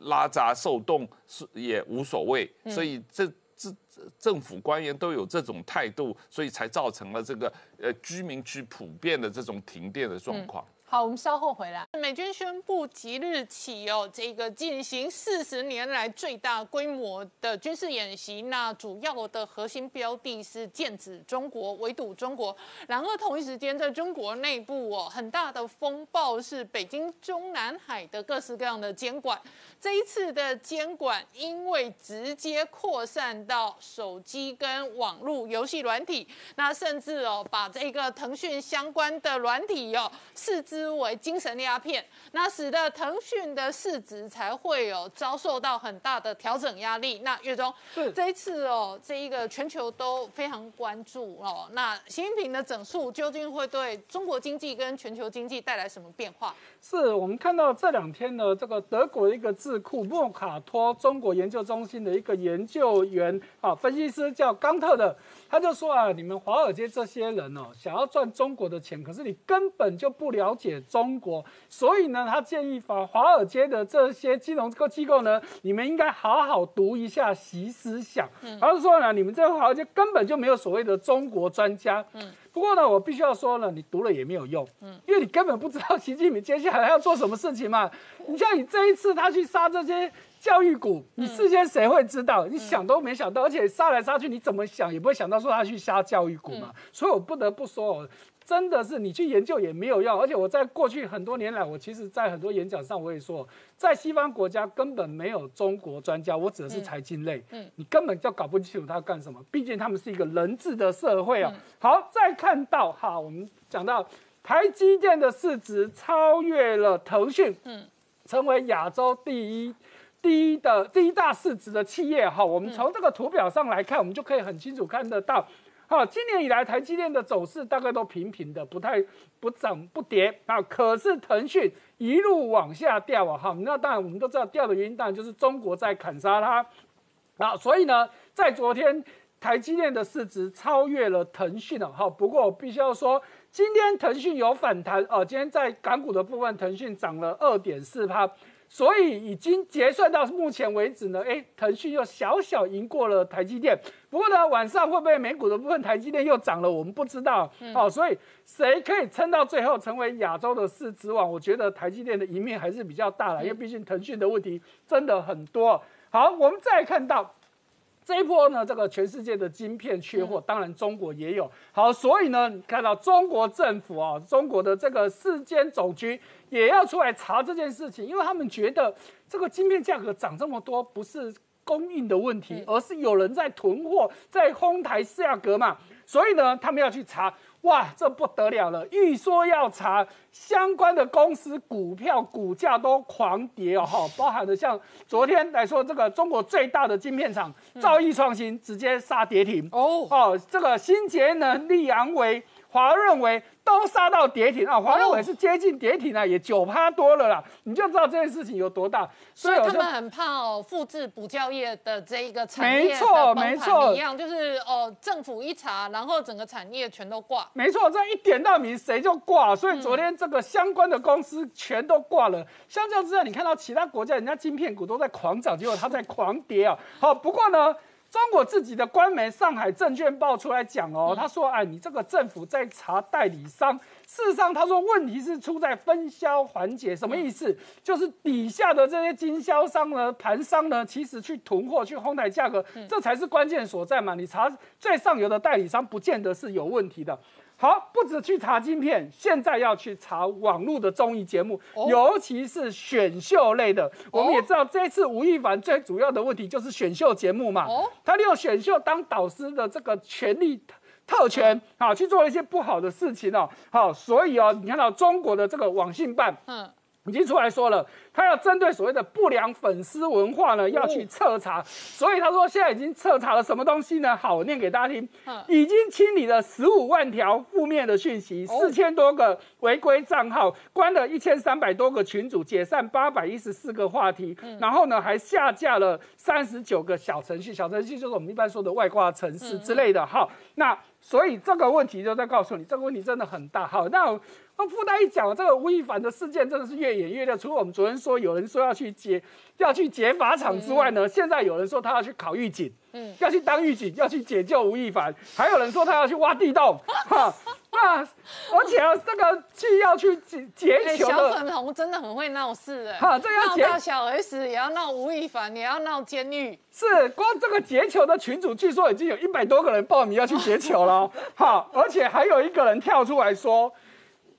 拉闸受冻是也无所谓。所以这这政府官员都有这种态度，所以才造成了这个呃居民区普遍的这种停电的状况。好，我们稍后回来。美军宣布即日起哦，这个进行四十年来最大规模的军事演习。那主要的核心标的是剑指中国，围堵中国。然而同一时间，在中国内部哦，很大的风暴是北京中南海的各式各样的监管。这一次的监管，因为直接扩散到手机跟网络游戏软体，那甚至哦，把这个腾讯相关的软体哦，四肢。思为精神鸦片，那使得腾讯的市值才会有遭受到很大的调整压力。那岳中，这一次哦，这一个全球都非常关注哦，那习近平的整数究竟会对中国经济跟全球经济带来什么变化？是我们看到这两天呢，这个德国一个智库莫卡托中国研究中心的一个研究员啊，分析师叫冈特的，他就说啊，你们华尔街这些人哦，想要赚中国的钱，可是你根本就不了解中国，所以呢，他建议把华尔街的这些金融个机构呢，你们应该好好读一下习思想。他就说呢，你们这华尔街根本就没有所谓的中国专家。嗯。不过呢，我必须要说呢，你读了也没有用，嗯，因为你根本不知道习近平接下来要做什么事情嘛。你像你这一次他去杀这些教育股，你事先谁会知道？你想都没想到，而且杀来杀去，你怎么想也不会想到说他去杀教育股嘛。所以我不得不说。真的是你去研究也没有用，而且我在过去很多年来，我其实在很多演讲上我也说，在西方国家根本没有中国专家，我指的是财经类，嗯，你根本就搞不清楚他干什么，毕竟他们是一个人治的社会啊。好，再看到哈，我们讲到台积电的市值超越了腾讯，嗯，成为亚洲第一第一的第一大市值的企业哈。我们从这个图表上来看，我们就可以很清楚看得到。好，今年以来台积电的走势大概都平平的，不太不涨不跌啊。可是腾讯一路往下掉啊，哈，那当然我们都知道掉的原因，当然就是中国在砍杀它啊。所以呢，在昨天台积电的市值超越了腾讯了，哈。不过我必须要说，今天腾讯有反弹哦，今天在港股的部分，腾讯涨了二点四趴。所以已经结算到目前为止呢，哎，腾讯又小小赢过了台积电。不过呢，晚上会不会美股的部分台积电又涨了，我们不知道。好，所以谁可以撑到最后成为亚洲的市值王？我觉得台积电的赢面还是比较大了，因为毕竟腾讯的问题真的很多。好，我们再看到。这一波呢，这个全世界的晶片缺货，当然中国也有。好，所以呢，你看到中国政府啊，中国的这个世监总局也要出来查这件事情，因为他们觉得这个晶片价格涨这么多，不是供应的问题，而是有人在囤货，在哄抬价格嘛。所以呢，他们要去查。哇，这不得了了！一说要查相关的公司股票，股价都狂跌哦，哈，包含的像昨天来说，这个中国最大的晶片厂兆易创新直接杀跌停哦，哦，这个新节能、力昂维。华润为都杀到跌停啊！华润为是接近跌停啊，也九趴多了啦，你就知道这件事情有多大。所以他们很怕哦，复制补教业的这一个产业没错没错一样，就是哦，政府一查，然后整个产业全都挂。没错，这一点到名谁就挂，所以昨天这个相关的公司全都挂了。相较之下，你看到其他国家人家晶片股都在狂涨，结果它在狂跌啊。好，不过呢。中国自己的官媒《上海证券报》出来讲哦，他说：“哎，你这个政府在查代理商。事实上，他说问题是出在分销环节，什么意思？就是底下的这些经销商呢、盘商呢，其实去囤货、去哄抬价格，这才是关键所在嘛。你查最上游的代理商，不见得是有问题的。”好，不止去查晶片，现在要去查网络的综艺节目，尤其是选秀类的。我们也知道，这次吴亦凡最主要的问题就是选秀节目嘛，他利用选秀当导师的这个权利特权，好去做一些不好的事情哦。好，所以哦，你看到中国的这个网信办，嗯。已经出来说了，他要针对所谓的不良粉丝文化呢，要去彻查。所以他说现在已经彻查了什么东西呢？好，我念给大家听。已经清理了十五万条负面的讯息，四千多个违规账号，关了一千三百多个群组，解散八百一十四个话题。然后呢，还下架了三十九个小程序。小程序就是我们一般说的外挂程式之类的。好，那。所以这个问题就在告诉你，这个问题真的很大。好，那那附带一讲，这个吴亦凡的事件真的是越演越烈。除了我们昨天说有人说要去劫要去劫法场之外呢，现在有人说他要去考狱警，嗯，要去当狱警，要去解救吴亦凡。还有人说他要去挖地洞，哈。啊！而且这个既要去劫劫球小粉红真的很会闹事哎！哈，这要闹小 S 也要闹吴亦凡，也要闹监狱。是，光这个劫球的群主，据说已经有一百多个人报名要去劫球了。好，而且还有一个人跳出来说，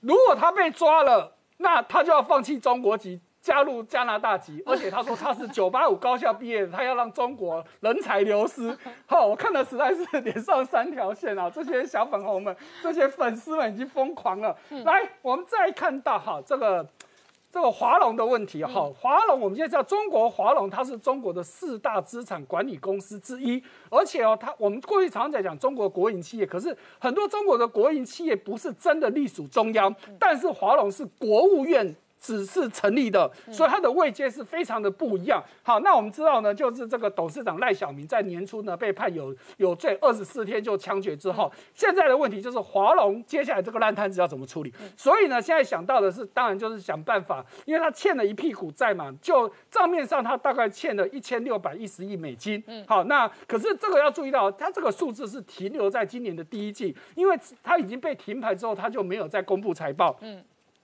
如果他被抓了，那他就要放弃中国籍。加入加拿大籍，而且他说他是九八五高校毕业的，他要让中国人才流失。好，我看的实在是脸上三条线啊！这些小粉红们，这些粉丝们已经疯狂了。来，我们再看到哈这个。这个华龙的问题哈，华龙我们现在知道，中国华龙它是中国的四大资产管理公司之一，而且哦，它我们过去常常在讲中国国营企业，可是很多中国的国营企业不是真的隶属中央，但是华龙是国务院。只是成立的，所以它的位阶是非常的不一样。好，那我们知道呢，就是这个董事长赖小明在年初呢被判有有罪，二十四天就枪决之后，现在的问题就是华龙接下来这个烂摊子要怎么处理？所以呢，现在想到的是，当然就是想办法，因为他欠了一屁股债嘛，就账面上他大概欠了一千六百一十亿美金。嗯，好，那可是这个要注意到，他这个数字是停留在今年的第一季，因为他已经被停牌之后，他就没有再公布财报。嗯。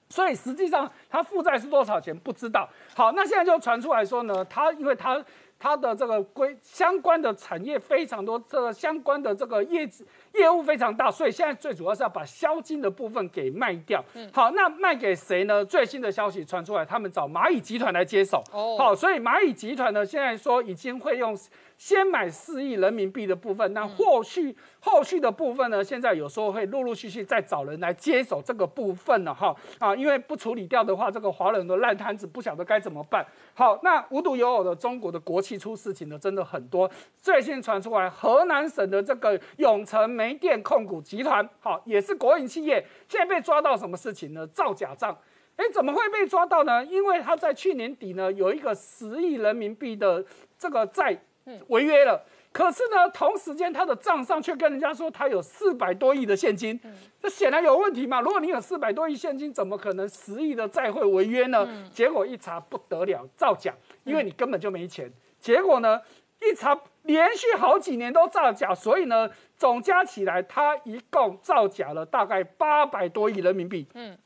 所以实际上他负债是多少钱不知道。好，那现在就传出来说呢，他因为他他的这个规相关的产业非常多，这个相关的这个业业务非常大，所以现在最主要是要把销金的部分给卖掉。好，那卖给谁呢？最新的消息传出来，他们找蚂蚁集团来接手。哦，好，所以蚂蚁集团呢，现在说已经会用。先买四亿人民币的部分，那后续后续的部分呢？现在有时候会陆陆续续再找人来接手这个部分了哈啊，因为不处理掉的话，这个华人的烂摊子不晓得该怎么办。好，那无独有偶的，中国的国企出事情的真的很多。最近传出来，河南省的这个永城煤电控股集团，好，也是国营企业，现在被抓到什么事情呢？造假账。哎，怎么会被抓到呢？因为他在去年底呢，有一个十亿人民币的这个债。违约了，可是呢，同时间他的账上却跟人家说他有四百多亿的现金，这显然有问题嘛？如果你有四百多亿现金，怎么可能十亿的债会违约呢？结果一查不得了，造假，因为你根本就没钱。结果呢，一查连续好几年都造假，所以呢，总加起来他一共造假了大概八百多亿人民币。嗯。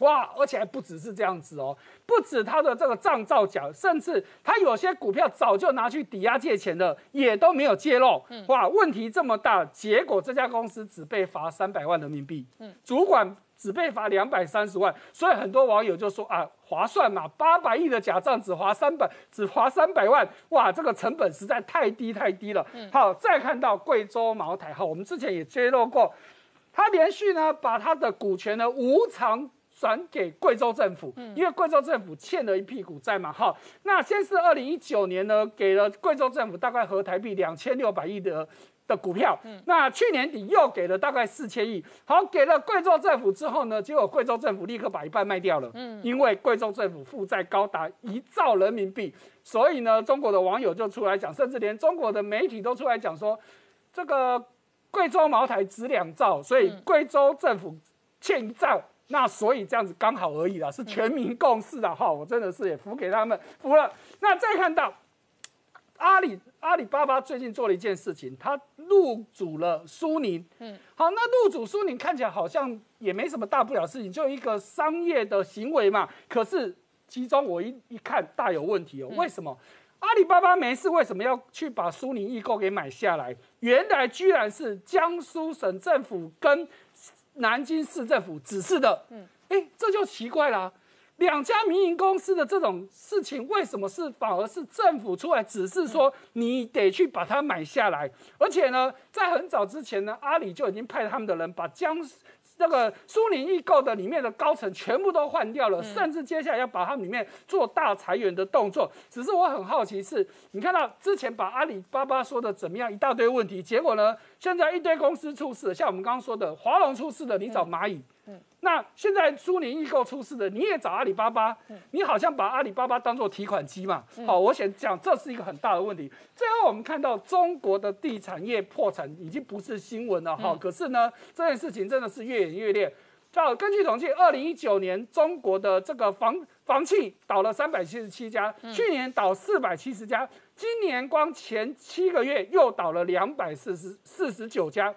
哇，而且还不只是这样子哦，不止他的这个账造假，甚至他有些股票早就拿去抵押借钱的，也都没有揭露。嗯哇，问题这么大，结果这家公司只被罚三百万人民币，嗯主管只被罚两百三十万，所以很多网友就说啊，划算嘛，八百亿的假账只划三百，只划三百万，哇，这个成本实在太低太低了。好，再看到贵州茅台，好，我们之前也揭露过，他连续呢把他的股权呢无偿。转给贵州政府，因为贵州政府欠了一屁股债嘛。好，那先是二零一九年呢，给了贵州政府大概合台币两千六百亿的的股票。嗯，那去年底又给了大概四千亿。好，给了贵州政府之后呢，结果贵州政府立刻把一半卖掉了。嗯，因为贵州政府负债高达一兆人民币，所以呢，中国的网友就出来讲，甚至连中国的媒体都出来讲说，这个贵州茅台值两兆，所以贵州政府欠一兆。那所以这样子刚好而已啦，是全民共识的哈，我真的是也服给他们服了。那再看到阿里阿里巴巴最近做了一件事情，他入主了苏宁。嗯，好，那入主苏宁看起来好像也没什么大不了事情，就一个商业的行为嘛。可是其中我一一看大有问题哦，为什么阿里巴巴没事，为什么要去把苏宁易购给买下来？原来居然是江苏省政府跟。南京市政府指示的，嗯，哎，这就奇怪了，两家民营公司的这种事情，为什么是反而是政府出来指示说你得去把它买下来？而且呢，在很早之前呢，阿里就已经派他们的人把江。那个苏宁易购的里面的高层全部都换掉了，甚至接下来要把他们里面做大裁员的动作。只是我很好奇，是你看到之前把阿里巴巴说的怎么样，一大堆问题，结果呢，现在一堆公司出事，像我们刚刚说的华龙出事的，你找蚂蚁。那现在苏宁易购出事的，你也找阿里巴巴，你好像把阿里巴巴当做提款机嘛？好，我想讲这是一个很大的问题。最后我们看到中国的地产业破产已经不是新闻了哈，可是呢，这件事情真的是越演越烈。叫根据统计，二零一九年中国的这个房房企倒了三百七十七家，去年倒四百七十家，今年光前七个月又倒了两百四十四十九家，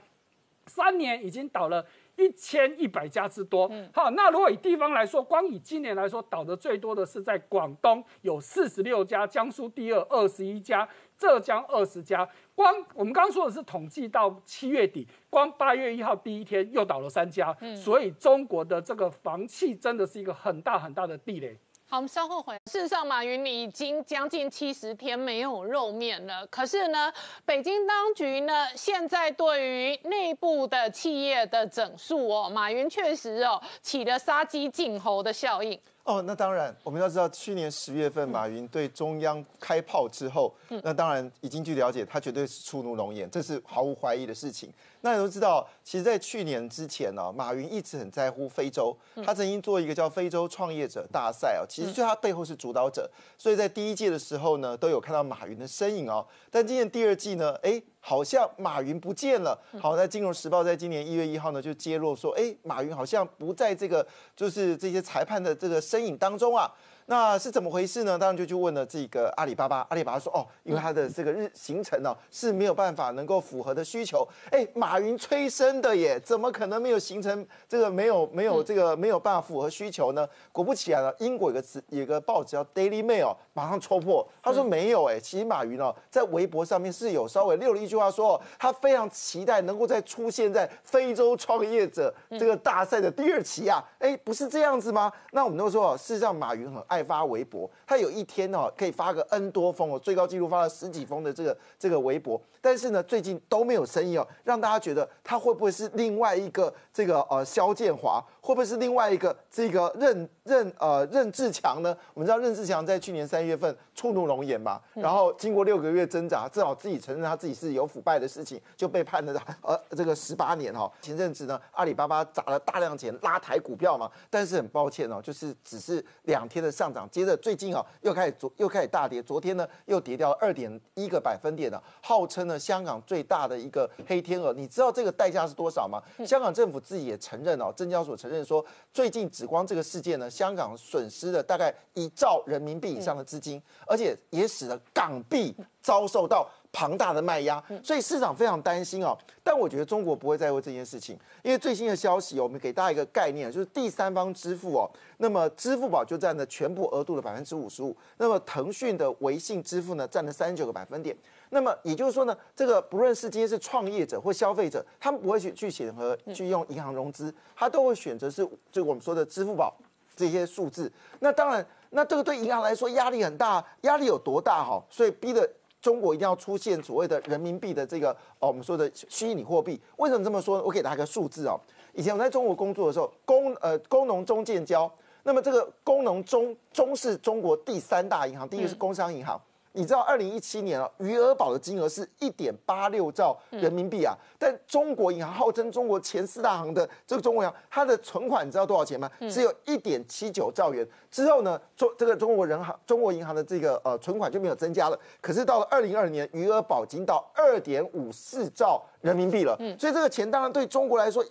三年已经倒了。一千一百家之多，好，那如果以地方来说，光以今年来说，倒的最多的是在广东，有四十六家，江苏第二，二十一家，浙江二十家。光我们刚刚说的是统计到七月底，光八月一号第一天又倒了三家，所以中国的这个房企真的是一个很大很大的地雷。好，我们稍后回来。事实上，马云已经将近七十天没有露面了。可是呢，北京当局呢，现在对于内部的企业的整肃哦，马云确实哦起了杀鸡儆猴的效应。哦，那当然，我们要知道，去年十月份马云对中央开炮之后，那当然已经据了解，他绝对是触怒龙颜，这是毫无怀疑的事情。那你都知道，其实，在去年之前呢，马云一直很在乎非洲，他曾经做一个叫非洲创业者大赛哦，其实就他背后是主导者，所以在第一届的时候呢，都有看到马云的身影哦。但今年第二季呢，哎。好像马云不见了。好，在《金融时报》在今年一月一号呢就揭露说，哎，马云好像不在这个就是这些裁判的这个身影当中啊。那是怎么回事呢？当然就去问了这个阿里巴巴，阿里巴巴说哦，因为他的这个日行程呢是没有办法能够符合的需求。哎，马云催生的耶，怎么可能没有形成这个没有没有这个没有办法符合需求呢？果不其然呢，英国有个词有个报纸叫 Daily Mail，马上戳破，他说没有哎，其实马云哦在微博上面是有稍微溜了一句话说，他非常期待能够再出现在非洲创业者这个大赛的第二期啊。哎，不是这样子吗？那我们都说事实上马云很爱。发微博，他有一天哦可以发个 N 多封哦，最高纪录发了十几封的这个这个微博，但是呢最近都没有生意哦，让大家觉得他会不会是另外一个这个呃肖建华，会不会是另外一个这个任任呃任志强呢？我们知道任志强在去年三月份触怒龙眼嘛，然后经过六个月挣扎，至少自己承认他自己是有腐败的事情，就被判了呃这个十八年哈。前阵子呢阿里巴巴砸了大量钱拉抬股票嘛，但是很抱歉哦，就是只是两天的上。涨，接着最近啊又开始昨又开始大跌，昨天呢又跌掉二点一个百分点了，号称呢香港最大的一个黑天鹅。你知道这个代价是多少吗？香港政府自己也承认哦，证交所承认说，最近紫光这个事件呢，香港损失了大概一兆人民币以上的资金，而且也使得港币遭受到。庞大的卖压，所以市场非常担心哦。但我觉得中国不会在乎这件事情，因为最新的消息，我们给大家一个概念，就是第三方支付哦，那么支付宝就占了全部额度的百分之五十五，那么腾讯的微信支付呢，占了三十九个百分点。那么也就是说呢，这个不论是今天是创业者或消费者，他们不会去去选择去用银行融资，他都会选择是就我们说的支付宝这些数字。那当然，那这个对银行来说压力很大，压力有多大哈？所以逼的。中国一定要出现所谓的人民币的这个哦，我们说的虚拟货币。为什么这么说？我给大家一个数字哦。以前我在中国工作的时候，工呃工农中建交，那么这个工农中中是中国第三大银行，第一个是工商银行。你知道，二零一七年啊，余额宝的金额是一点八六兆人民币啊。但中国银行号称中国前四大行的这个中国银行，它的存款你知道多少钱吗？只有一点七九兆元。之后呢，中这个中国人行、中国银行的这个呃存款就没有增加了。可是到了二零二年，余额宝已经到二点五四兆人民币了。所以这个钱当然对中国来说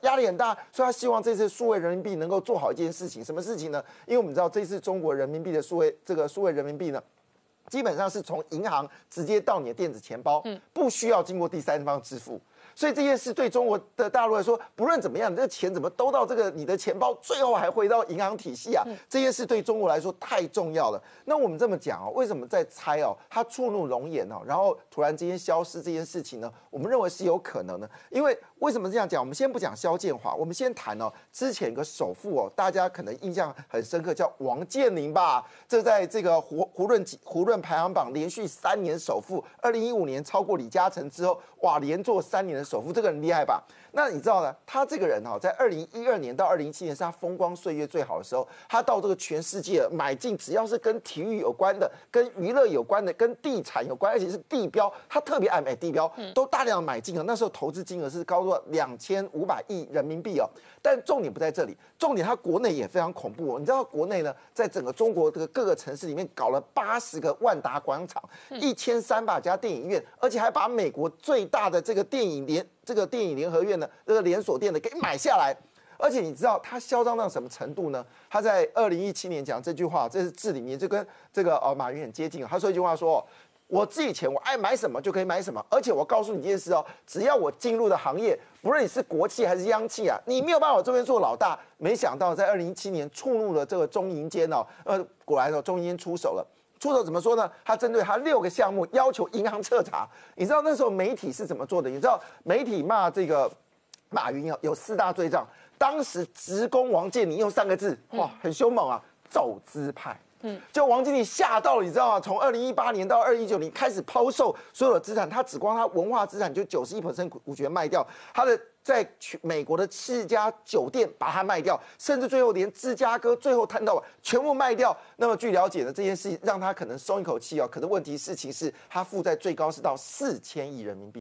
压力很大。所以他希望这次数位人民币能够做好一件事情，什么事情呢？因为我们知道这次中国人民币的数位这个数位人民币呢。基本上是从银行直接到你的电子钱包，不需要经过第三方支付。所以这件事对中国的大陆来说，不论怎么样，这个钱怎么兜到这个你的钱包，最后还回到银行体系啊？这件事对中国来说太重要了。那我们这么讲哦，为什么在猜哦？他触怒龙颜哦，然后突然之间消失这件事情呢？我们认为是有可能的。因为为什么这样讲？我们先不讲肖建华，我们先谈哦，之前个首富哦，大家可能印象很深刻，叫王健林吧？这在这个胡胡润胡润排行榜连续三年首富，二零一五年超过李嘉诚之后，哇，连做三年的。首富这个人厉害吧？那你知道呢？他这个人哈，在二零一二年到二零一七年是他风光岁月最好的时候。他到这个全世界买进，只要是跟体育有关的、跟娱乐有关的、跟地产有关，而且是地标，他特别爱买地标，都大量买进啊。那时候投资金额是高到两千五百亿人民币哦。但重点不在这里，重点他国内也非常恐怖哦。你知道国内呢，在整个中国这个各个城市里面搞了八十个万达广场，一千三百家电影院，而且还把美国最大的这个电影联这个电影联合院的这个连锁店的给买下来，而且你知道他嚣张到什么程度呢？他在二零一七年讲这句话，这是字里面就跟这个呃马云很接近他说一句话说：“我自己钱，我爱买什么就可以买什么。而且我告诉你一件事哦，只要我进入的行业，不论你是国企还是央企啊，你没有办法这边做老大。没想到在二零一七年触怒了这个中银监哦，呃，果然哦，中银监出手了。”出手怎么说呢？他针对他六个项目要求银行彻查。你知道那时候媒体是怎么做的？你知道媒体骂这个马云有有四大罪状。当时职工王健林用三个字，哇，很凶猛啊！走资派。嗯，就王经理吓到了，你知道吗？从二零一八年到二零一九年开始抛售所有的资产，他只光他文化资产就九十一股股权卖掉，他的在去美国的四家酒店把它卖掉，甚至最后连芝加哥最后摊到全部卖掉。那么据了解呢，这件事情让他可能松一口气哦。可是问题事情是他负债最高是到四千亿人民币。